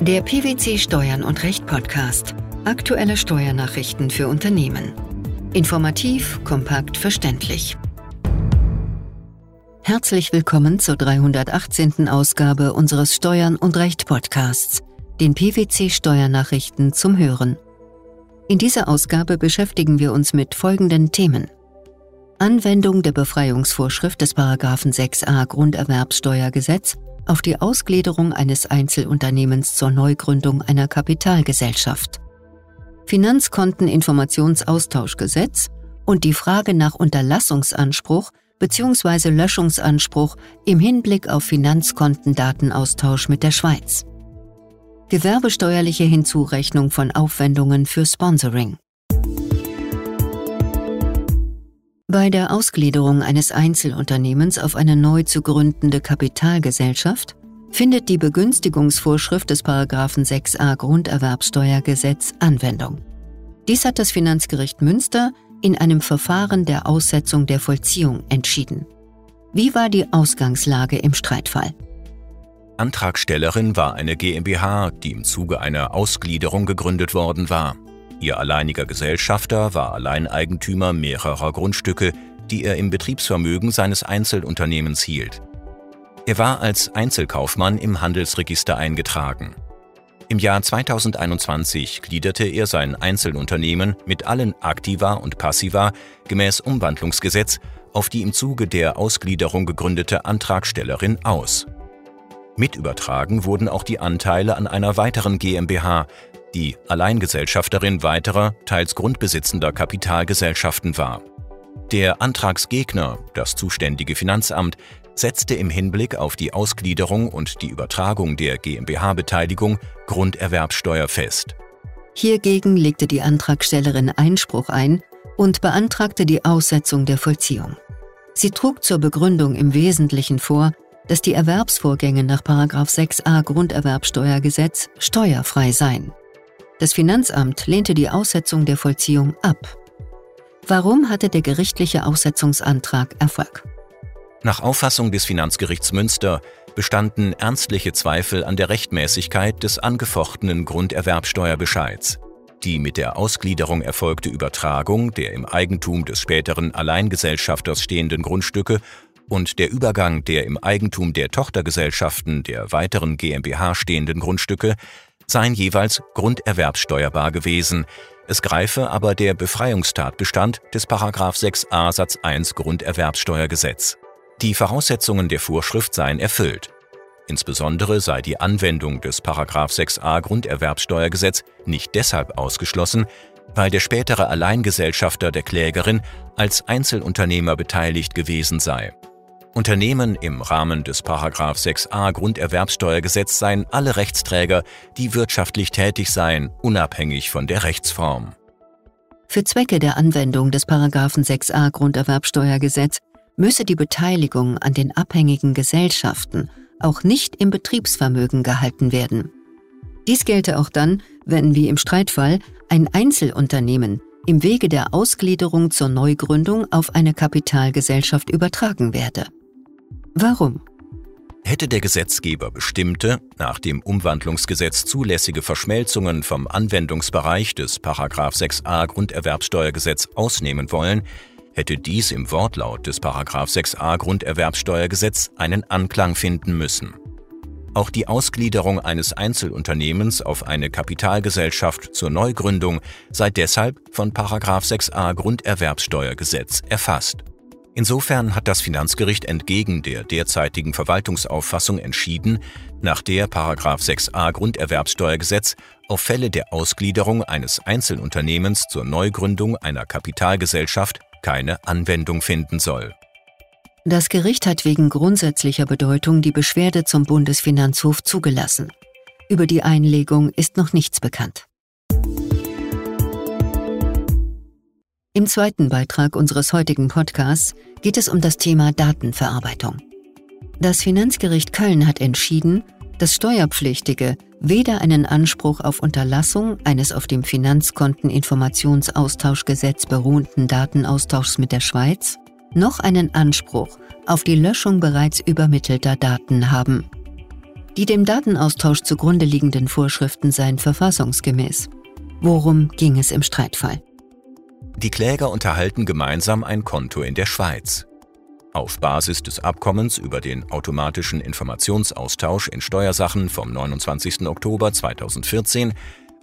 Der PwC Steuern und Recht Podcast. Aktuelle Steuernachrichten für Unternehmen. Informativ, kompakt, verständlich. Herzlich willkommen zur 318. Ausgabe unseres Steuern und Recht Podcasts, den PwC Steuernachrichten zum Hören. In dieser Ausgabe beschäftigen wir uns mit folgenden Themen. Anwendung der Befreiungsvorschrift des 6a Grunderwerbssteuergesetz auf die Ausgliederung eines Einzelunternehmens zur Neugründung einer Kapitalgesellschaft. Finanzkonteninformationsaustauschgesetz und die Frage nach Unterlassungsanspruch bzw. Löschungsanspruch im Hinblick auf Finanzkontendatenaustausch mit der Schweiz. Gewerbesteuerliche Hinzurechnung von Aufwendungen für Sponsoring. Bei der Ausgliederung eines Einzelunternehmens auf eine neu zu gründende Kapitalgesellschaft findet die Begünstigungsvorschrift des 6a Grunderwerbsteuergesetz Anwendung. Dies hat das Finanzgericht Münster in einem Verfahren der Aussetzung der Vollziehung entschieden. Wie war die Ausgangslage im Streitfall? Antragstellerin war eine GmbH, die im Zuge einer Ausgliederung gegründet worden war. Ihr alleiniger Gesellschafter war Alleineigentümer mehrerer Grundstücke, die er im Betriebsvermögen seines Einzelunternehmens hielt. Er war als Einzelkaufmann im Handelsregister eingetragen. Im Jahr 2021 gliederte er sein Einzelunternehmen mit allen Aktiva und Passiva gemäß Umwandlungsgesetz auf die im Zuge der Ausgliederung gegründete Antragstellerin aus. Mit übertragen wurden auch die Anteile an einer weiteren GmbH, die Alleingesellschafterin weiterer, teils grundbesitzender Kapitalgesellschaften war. Der Antragsgegner, das zuständige Finanzamt, setzte im Hinblick auf die Ausgliederung und die Übertragung der GmbH-Beteiligung Grunderwerbsteuer fest. Hiergegen legte die Antragstellerin Einspruch ein und beantragte die Aussetzung der Vollziehung. Sie trug zur Begründung im Wesentlichen vor, dass die Erwerbsvorgänge nach 6a Grunderwerbsteuergesetz steuerfrei seien. Das Finanzamt lehnte die Aussetzung der Vollziehung ab. Warum hatte der gerichtliche Aussetzungsantrag Erfolg? Nach Auffassung des Finanzgerichts Münster bestanden ernstliche Zweifel an der Rechtmäßigkeit des angefochtenen Grunderwerbsteuerbescheids. Die mit der Ausgliederung erfolgte Übertragung der im Eigentum des späteren Alleingesellschafters stehenden Grundstücke und der Übergang der im Eigentum der Tochtergesellschaften der weiteren GmbH stehenden Grundstücke seien jeweils grunderwerbsteuerbar gewesen. Es greife aber der Befreiungstatbestand des 6a Satz 1 Grunderwerbsteuergesetz. Die Voraussetzungen der Vorschrift seien erfüllt. Insbesondere sei die Anwendung des 6a Grunderwerbsteuergesetz nicht deshalb ausgeschlossen, weil der spätere Alleingesellschafter der Klägerin als Einzelunternehmer beteiligt gewesen sei. Unternehmen im Rahmen des 6a Grunderwerbsteuergesetz seien alle Rechtsträger, die wirtschaftlich tätig seien, unabhängig von der Rechtsform. Für Zwecke der Anwendung des 6a Grunderwerbsteuergesetz müsse die Beteiligung an den abhängigen Gesellschaften auch nicht im Betriebsvermögen gehalten werden. Dies gelte auch dann, wenn wie im Streitfall ein Einzelunternehmen im Wege der Ausgliederung zur Neugründung auf eine Kapitalgesellschaft übertragen werde. Warum? Hätte der Gesetzgeber bestimmte, nach dem Umwandlungsgesetz zulässige Verschmelzungen vom Anwendungsbereich des 6a Grunderwerbsteuergesetz ausnehmen wollen, hätte dies im Wortlaut des 6a Grunderwerbsteuergesetz einen Anklang finden müssen. Auch die Ausgliederung eines Einzelunternehmens auf eine Kapitalgesellschaft zur Neugründung sei deshalb von 6a Grunderwerbsteuergesetz erfasst. Insofern hat das Finanzgericht entgegen der derzeitigen Verwaltungsauffassung entschieden, nach der 6a Grunderwerbsteuergesetz auf Fälle der Ausgliederung eines Einzelunternehmens zur Neugründung einer Kapitalgesellschaft keine Anwendung finden soll. Das Gericht hat wegen grundsätzlicher Bedeutung die Beschwerde zum Bundesfinanzhof zugelassen. Über die Einlegung ist noch nichts bekannt. Im zweiten Beitrag unseres heutigen Podcasts geht es um das Thema Datenverarbeitung. Das Finanzgericht Köln hat entschieden, dass Steuerpflichtige weder einen Anspruch auf Unterlassung eines auf dem Finanzkonteninformationsaustauschgesetz beruhenden Datenaustauschs mit der Schweiz noch einen Anspruch auf die Löschung bereits übermittelter Daten haben. Die dem Datenaustausch zugrunde liegenden Vorschriften seien verfassungsgemäß. Worum ging es im Streitfall? Die Kläger unterhalten gemeinsam ein Konto in der Schweiz. Auf Basis des Abkommens über den automatischen Informationsaustausch in Steuersachen vom 29. Oktober 2014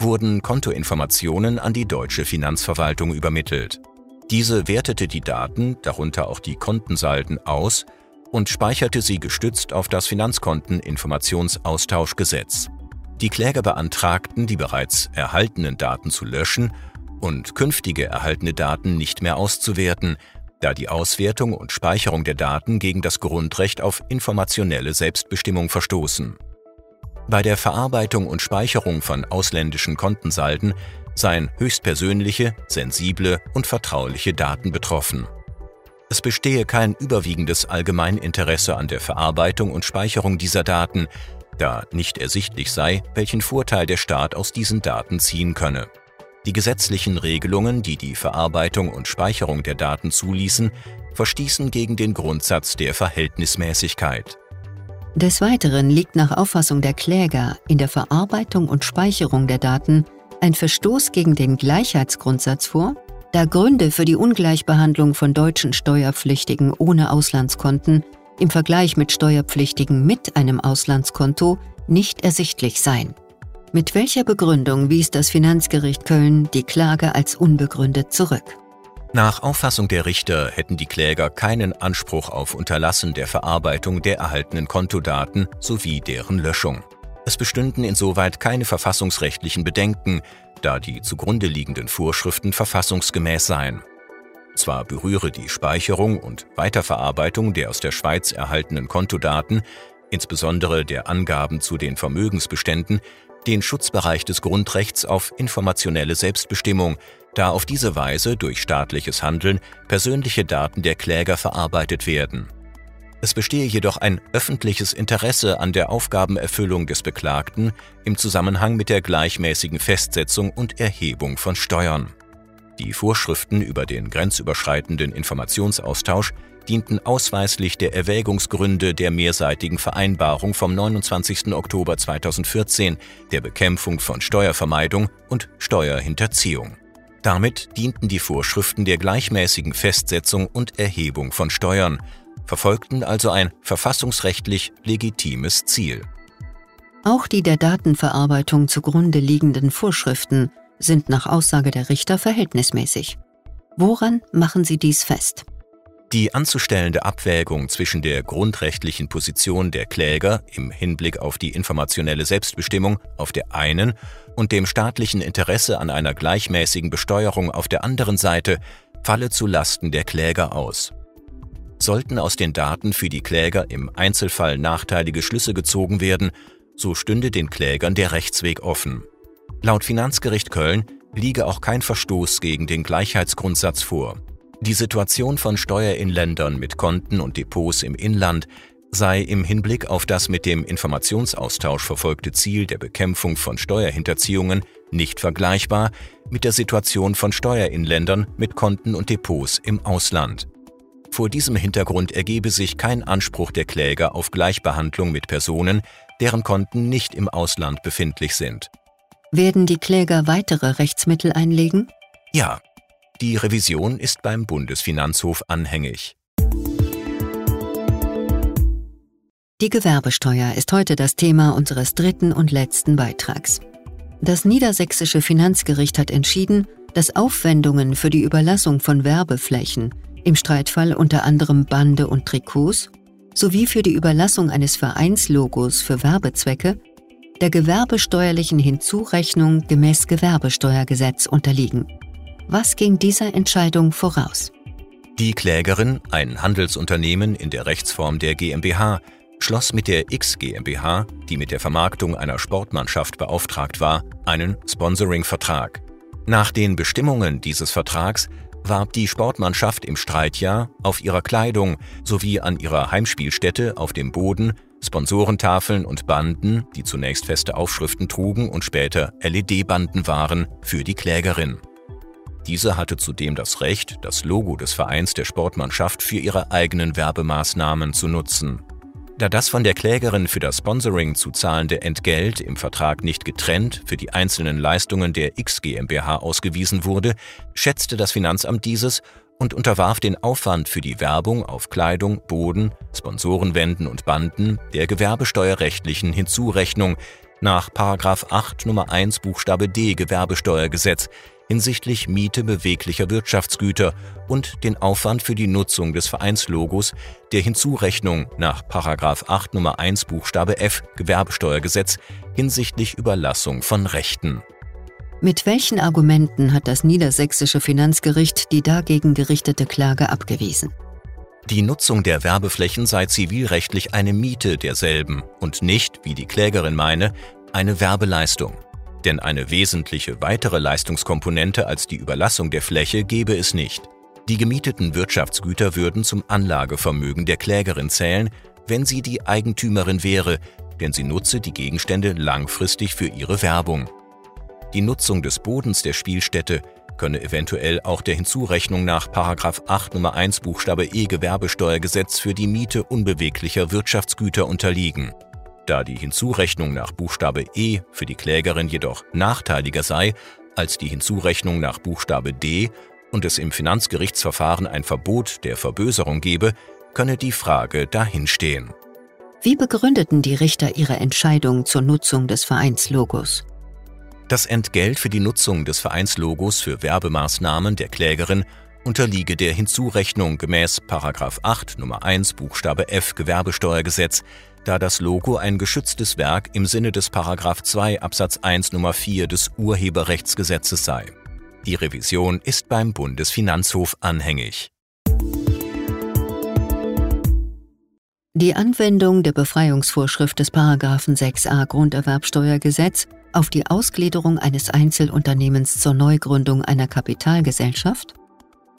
wurden Kontoinformationen an die deutsche Finanzverwaltung übermittelt. Diese wertete die Daten, darunter auch die Kontensalden, aus und speicherte sie gestützt auf das Finanzkonteninformationsaustauschgesetz. Die Kläger beantragten, die bereits erhaltenen Daten zu löschen und künftige erhaltene Daten nicht mehr auszuwerten, da die Auswertung und Speicherung der Daten gegen das Grundrecht auf informationelle Selbstbestimmung verstoßen. Bei der Verarbeitung und Speicherung von ausländischen Kontensalden seien höchstpersönliche, sensible und vertrauliche Daten betroffen. Es bestehe kein überwiegendes Allgemeininteresse an der Verarbeitung und Speicherung dieser Daten, da nicht ersichtlich sei, welchen Vorteil der Staat aus diesen Daten ziehen könne. Die gesetzlichen Regelungen, die die Verarbeitung und Speicherung der Daten zuließen, verstießen gegen den Grundsatz der Verhältnismäßigkeit. Des Weiteren liegt nach Auffassung der Kläger in der Verarbeitung und Speicherung der Daten ein Verstoß gegen den Gleichheitsgrundsatz vor, da Gründe für die Ungleichbehandlung von deutschen Steuerpflichtigen ohne Auslandskonten im Vergleich mit Steuerpflichtigen mit einem Auslandskonto nicht ersichtlich seien. Mit welcher Begründung wies das Finanzgericht Köln die Klage als unbegründet zurück? Nach Auffassung der Richter hätten die Kläger keinen Anspruch auf Unterlassen der Verarbeitung der erhaltenen Kontodaten sowie deren Löschung. Es bestünden insoweit keine verfassungsrechtlichen Bedenken, da die zugrunde liegenden Vorschriften verfassungsgemäß seien. Zwar berühre die Speicherung und Weiterverarbeitung der aus der Schweiz erhaltenen Kontodaten, insbesondere der Angaben zu den Vermögensbeständen, den Schutzbereich des Grundrechts auf informationelle Selbstbestimmung, da auf diese Weise durch staatliches Handeln persönliche Daten der Kläger verarbeitet werden. Es bestehe jedoch ein öffentliches Interesse an der Aufgabenerfüllung des Beklagten im Zusammenhang mit der gleichmäßigen Festsetzung und Erhebung von Steuern. Die Vorschriften über den grenzüberschreitenden Informationsaustausch dienten ausweislich der Erwägungsgründe der mehrseitigen Vereinbarung vom 29. Oktober 2014 der Bekämpfung von Steuervermeidung und Steuerhinterziehung. Damit dienten die Vorschriften der gleichmäßigen Festsetzung und Erhebung von Steuern, verfolgten also ein verfassungsrechtlich legitimes Ziel. Auch die der Datenverarbeitung zugrunde liegenden Vorschriften sind nach Aussage der Richter verhältnismäßig. Woran machen sie dies fest? Die anzustellende Abwägung zwischen der grundrechtlichen Position der Kläger im Hinblick auf die informationelle Selbstbestimmung auf der einen und dem staatlichen Interesse an einer gleichmäßigen Besteuerung auf der anderen Seite falle zu Lasten der Kläger aus. Sollten aus den Daten für die Kläger im Einzelfall nachteilige Schlüsse gezogen werden, so stünde den Klägern der Rechtsweg offen. Laut Finanzgericht Köln liege auch kein Verstoß gegen den Gleichheitsgrundsatz vor. Die Situation von Steuerinländern mit Konten und Depots im Inland sei im Hinblick auf das mit dem Informationsaustausch verfolgte Ziel der Bekämpfung von Steuerhinterziehungen nicht vergleichbar mit der Situation von Steuerinländern mit Konten und Depots im Ausland. Vor diesem Hintergrund ergebe sich kein Anspruch der Kläger auf Gleichbehandlung mit Personen, deren Konten nicht im Ausland befindlich sind. Werden die Kläger weitere Rechtsmittel einlegen? Ja, die Revision ist beim Bundesfinanzhof anhängig. Die Gewerbesteuer ist heute das Thema unseres dritten und letzten Beitrags. Das niedersächsische Finanzgericht hat entschieden, dass Aufwendungen für die Überlassung von Werbeflächen, im Streitfall unter anderem Bande und Trikots, sowie für die Überlassung eines Vereinslogos für Werbezwecke der gewerbesteuerlichen Hinzurechnung gemäß Gewerbesteuergesetz unterliegen. Was ging dieser Entscheidung voraus? Die Klägerin, ein Handelsunternehmen in der Rechtsform der GmbH, schloss mit der X GmbH, die mit der Vermarktung einer Sportmannschaft beauftragt war, einen Sponsoring-Vertrag. Nach den Bestimmungen dieses Vertrags warb die Sportmannschaft im Streitjahr auf ihrer Kleidung sowie an ihrer Heimspielstätte auf dem Boden Sponsorentafeln und Banden, die zunächst feste Aufschriften trugen und später LED-Banden waren, für die Klägerin. Diese hatte zudem das Recht, das Logo des Vereins der Sportmannschaft für ihre eigenen Werbemaßnahmen zu nutzen. Da das von der Klägerin für das Sponsoring zu zahlende Entgelt im Vertrag nicht getrennt für die einzelnen Leistungen der X GmbH ausgewiesen wurde, schätzte das Finanzamt dieses und unterwarf den Aufwand für die Werbung auf Kleidung, Boden, Sponsorenwänden und Banden der gewerbesteuerrechtlichen Hinzurechnung nach 8 Nummer 1 Buchstabe D Gewerbesteuergesetz hinsichtlich Miete beweglicher Wirtschaftsgüter und den Aufwand für die Nutzung des Vereinslogos der Hinzurechnung nach 8 Nummer 1 Buchstabe F Gewerbesteuergesetz hinsichtlich Überlassung von Rechten. Mit welchen Argumenten hat das niedersächsische Finanzgericht die dagegen gerichtete Klage abgewiesen? Die Nutzung der Werbeflächen sei zivilrechtlich eine Miete derselben und nicht, wie die Klägerin meine, eine Werbeleistung. Denn eine wesentliche weitere Leistungskomponente als die Überlassung der Fläche gebe es nicht. Die gemieteten Wirtschaftsgüter würden zum Anlagevermögen der Klägerin zählen, wenn sie die Eigentümerin wäre, denn sie nutze die Gegenstände langfristig für ihre Werbung. Die Nutzung des Bodens der Spielstätte könne eventuell auch der Hinzurechnung nach 8 Nummer 1 Buchstabe E Gewerbesteuergesetz für die Miete unbeweglicher Wirtschaftsgüter unterliegen. Da die Hinzurechnung nach Buchstabe E für die Klägerin jedoch nachteiliger sei als die Hinzurechnung nach Buchstabe D und es im Finanzgerichtsverfahren ein Verbot der Verböserung gebe, könne die Frage dahinstehen. Wie begründeten die Richter ihre Entscheidung zur Nutzung des Vereinslogos? Das Entgelt für die Nutzung des Vereinslogos für Werbemaßnahmen der Klägerin unterliege der Hinzurechnung gemäß 8 Nummer 1 Buchstabe F Gewerbesteuergesetz da das Logo ein geschütztes Werk im Sinne des Paragraph 2 Absatz 1 Nummer 4 des Urheberrechtsgesetzes sei. Die Revision ist beim Bundesfinanzhof anhängig. Die Anwendung der Befreiungsvorschrift des Paragraphen 6a Grunderwerbsteuergesetz auf die Ausgliederung eines Einzelunternehmens zur Neugründung einer Kapitalgesellschaft,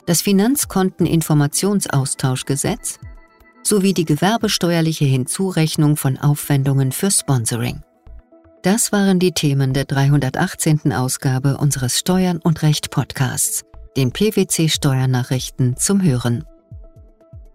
das Finanzkonteninformationsaustauschgesetz sowie die gewerbesteuerliche Hinzurechnung von Aufwendungen für Sponsoring. Das waren die Themen der 318. Ausgabe unseres Steuern und Recht Podcasts, den PwC Steuernachrichten zum Hören.